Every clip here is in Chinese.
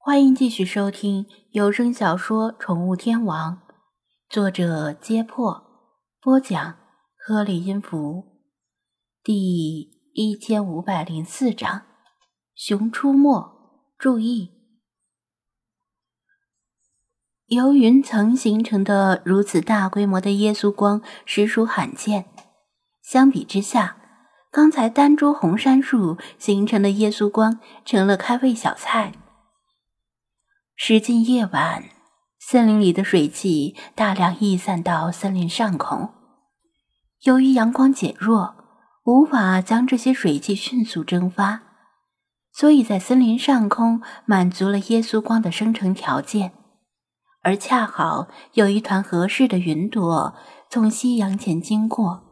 欢迎继续收听有声小说《宠物天王》，作者：揭破，播讲：颗粒音符，第一千五百零四章《熊出没》。注意，由云层形成的如此大规模的耶稣光实属罕见。相比之下，刚才单株红杉树形成的耶稣光成了开胃小菜。时近夜晚，森林里的水汽大量溢散到森林上空。由于阳光减弱，无法将这些水汽迅速蒸发，所以在森林上空满足了耶稣光的生成条件。而恰好有一团合适的云朵从夕阳前经过，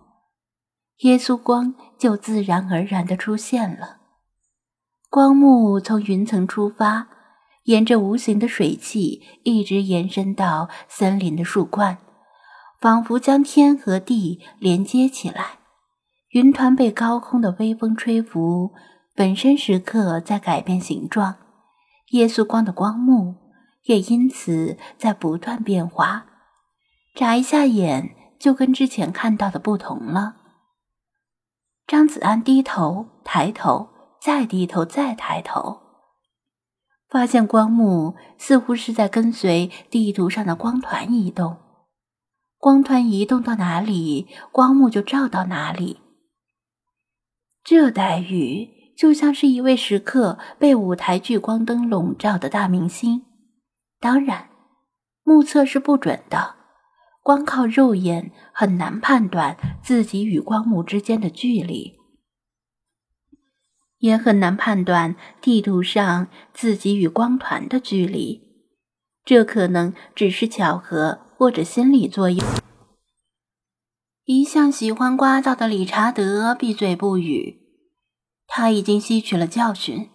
耶稣光就自然而然地出现了。光幕从云层出发。沿着无形的水汽一直延伸到森林的树冠，仿佛将天和地连接起来。云团被高空的微风吹拂，本身时刻在改变形状。耶稣光的光幕也因此在不断变化，眨一下眼就跟之前看到的不同了。张子安低头、抬头，再低头，再抬头。发现光幕似乎是在跟随地图上的光团移动，光团移动到哪里，光幕就照到哪里。这待遇就像是一位时刻被舞台聚光灯笼罩的大明星。当然，目测是不准的，光靠肉眼很难判断自己与光幕之间的距离。也很难判断地图上自己与光团的距离，这可能只是巧合或者心理作用。一向喜欢聒噪的理查德闭嘴不语，他已经吸取了教训。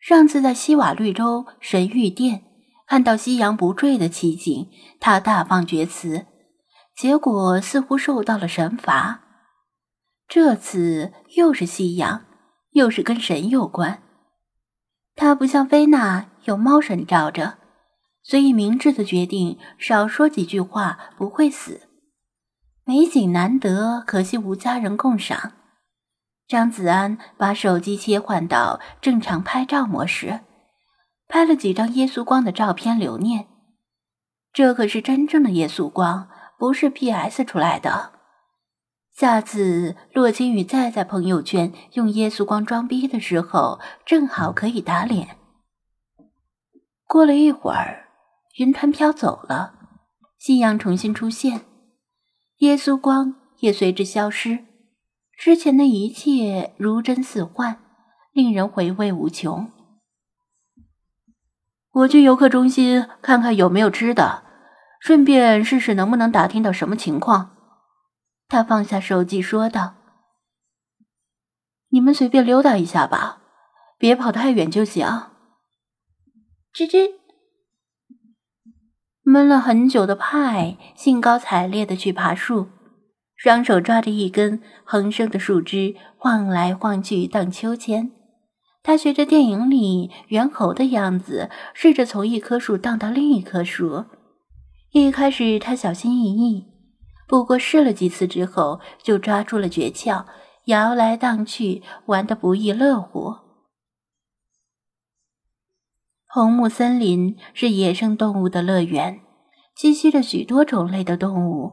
上次在西瓦绿洲神域殿看到夕阳不坠的奇景，他大放厥词，结果似乎受到了神罚。这次又是夕阳。又是跟神有关，他不像菲娜有猫神罩着，所以明智的决定少说几句话，不会死。美景难得，可惜无家人共赏。张子安把手机切换到正常拍照模式，拍了几张耶稣光的照片留念。这可是真正的耶稣光，不是 P.S. 出来的。下次洛清雨再在朋友圈用耶稣光装逼的时候，正好可以打脸。过了一会儿，云团飘走了，夕阳重新出现，耶稣光也随之消失。之前的一切如真似幻，令人回味无穷。我去游客中心看看有没有吃的，顺便试试能不能打听到什么情况。他放下手机，说道：“你们随便溜达一下吧，别跑太远就行。”吱吱，闷了很久的派兴高采烈的去爬树，双手抓着一根横生的树枝，晃来晃去荡秋千。他学着电影里猿猴的样子，试着从一棵树荡到另一棵树。一开始，他小心翼翼。不过试了几次之后，就抓住了诀窍，摇来荡去，玩得不亦乐乎。红木森林是野生动物的乐园，栖息着许多种类的动物，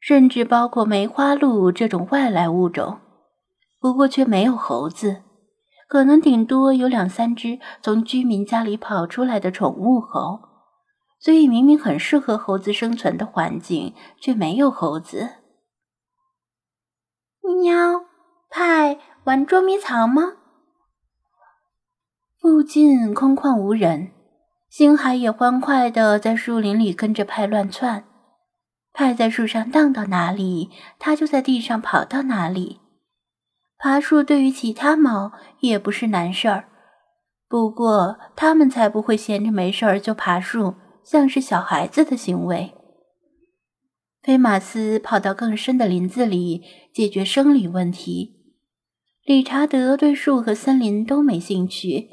甚至包括梅花鹿这种外来物种。不过却没有猴子，可能顶多有两三只从居民家里跑出来的宠物猴。所以，明明很适合猴子生存的环境，却没有猴子。喵，派玩捉迷藏吗？附近空旷无人，星海也欢快的在树林里跟着派乱窜。派在树上荡到哪里，它就在地上跑到哪里。爬树对于其他猫也不是难事儿，不过它们才不会闲着没事儿就爬树。像是小孩子的行为。菲马斯跑到更深的林子里解决生理问题。理查德对树和森林都没兴趣。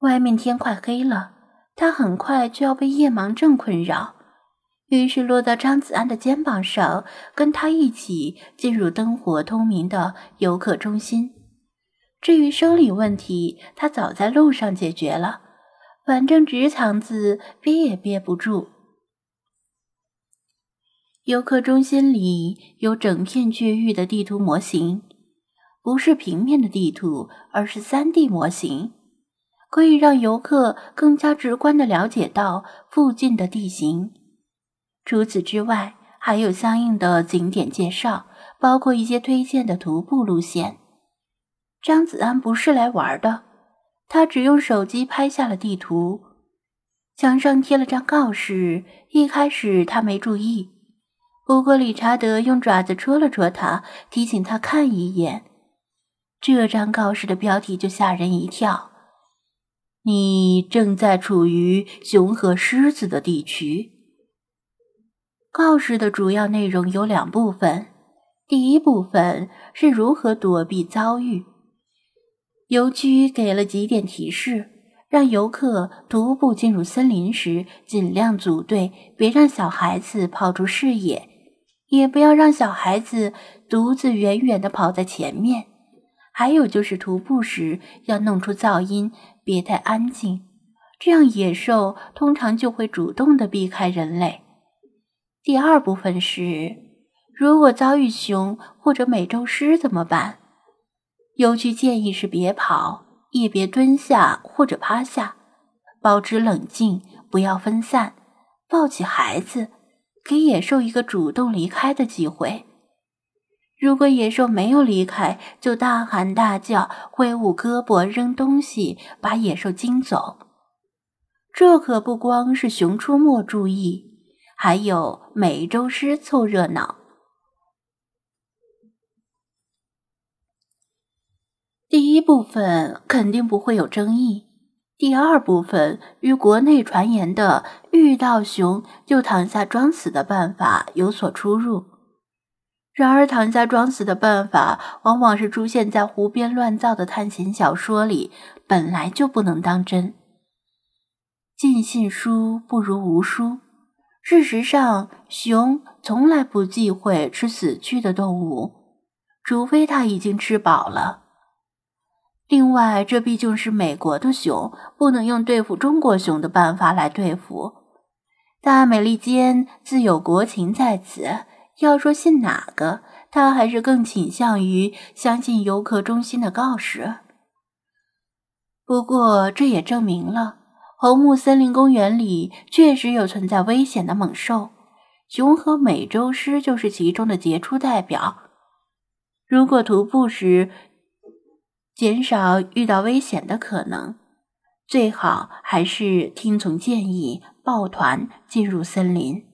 外面天快黑了，他很快就要被夜盲症困扰，于是落到张子安的肩膀上，跟他一起进入灯火通明的游客中心。至于生理问题，他早在路上解决了，反正直肠子憋也憋不住。游客中心里有整片区域的地图模型，不是平面的地图，而是三 D 模型。可以让游客更加直观地了解到附近的地形。除此之外，还有相应的景点介绍，包括一些推荐的徒步路线。张子安不是来玩的，他只用手机拍下了地图，墙上贴了张告示。一开始他没注意，不过理查德用爪子戳了戳他，提醒他看一眼。这张告示的标题就吓人一跳。你正在处于熊和狮子的地区。告示的主要内容有两部分，第一部分是如何躲避遭遇。邮局给了几点提示，让游客徒步进入森林时尽量组队，别让小孩子跑出视野，也不要让小孩子独自远远地跑在前面。还有就是徒步时要弄出噪音。别太安静，这样野兽通常就会主动的避开人类。第二部分是，如果遭遇熊或者美洲狮怎么办？有句建议是别跑，也别蹲下或者趴下，保持冷静，不要分散，抱起孩子，给野兽一个主动离开的机会。如果野兽没有离开，就大喊大叫，挥舞胳膊，扔东西，把野兽惊走。这可不光是熊出没注意，还有美洲狮凑热闹。第一部分肯定不会有争议，第二部分与国内传言的遇到熊就躺下装死的办法有所出入。然而，躺下装死的办法，往往是出现在胡编乱造的探险小说里，本来就不能当真。尽信书不如无书。事实上，熊从来不忌讳吃死去的动物，除非它已经吃饱了。另外，这毕竟是美国的熊，不能用对付中国熊的办法来对付。大美利坚自有国情在此。要说信哪个，他还是更倾向于相信游客中心的告示。不过，这也证明了红木森林公园里确实有存在危险的猛兽，熊和美洲狮就是其中的杰出代表。如果徒步时减少遇到危险的可能，最好还是听从建议，抱团进入森林。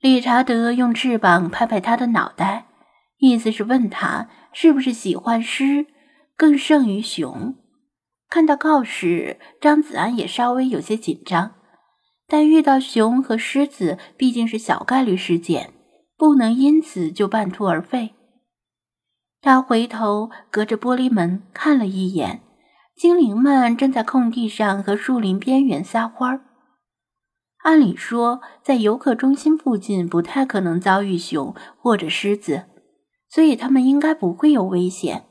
理查德用翅膀拍拍他的脑袋，意思是问他是不是喜欢狮更胜于熊。看到告示，张子安也稍微有些紧张，但遇到熊和狮子毕竟是小概率事件，不能因此就半途而废。他回头隔着玻璃门看了一眼，精灵们正在空地上和树林边缘撒欢儿。按理说，在游客中心附近不太可能遭遇熊或者狮子，所以他们应该不会有危险。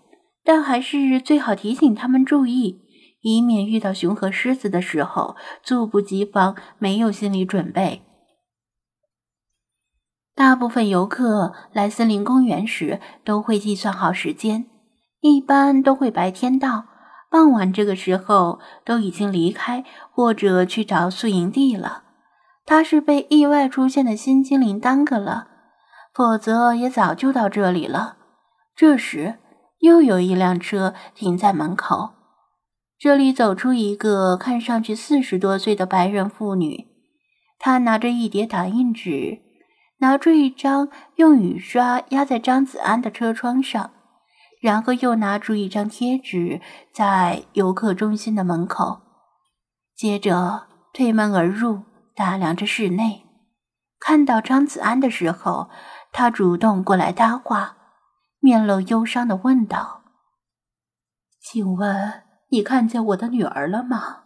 但还是最好提醒他们注意，以免遇到熊和狮子的时候猝不及防，没有心理准备。大部分游客来森林公园时都会计算好时间，一般都会白天到，傍晚这个时候都已经离开或者去找宿营地了。他是被意外出现的新精灵耽搁了，否则也早就到这里了。这时，又有一辆车停在门口，这里走出一个看上去四十多岁的白人妇女，她拿着一叠打印纸，拿出一张用雨刷压在张子安的车窗上，然后又拿出一张贴纸在游客中心的门口，接着推门而入。打量着室内，看到张子安的时候，他主动过来搭话，面露忧伤的问道：“请问你看见我的女儿了吗？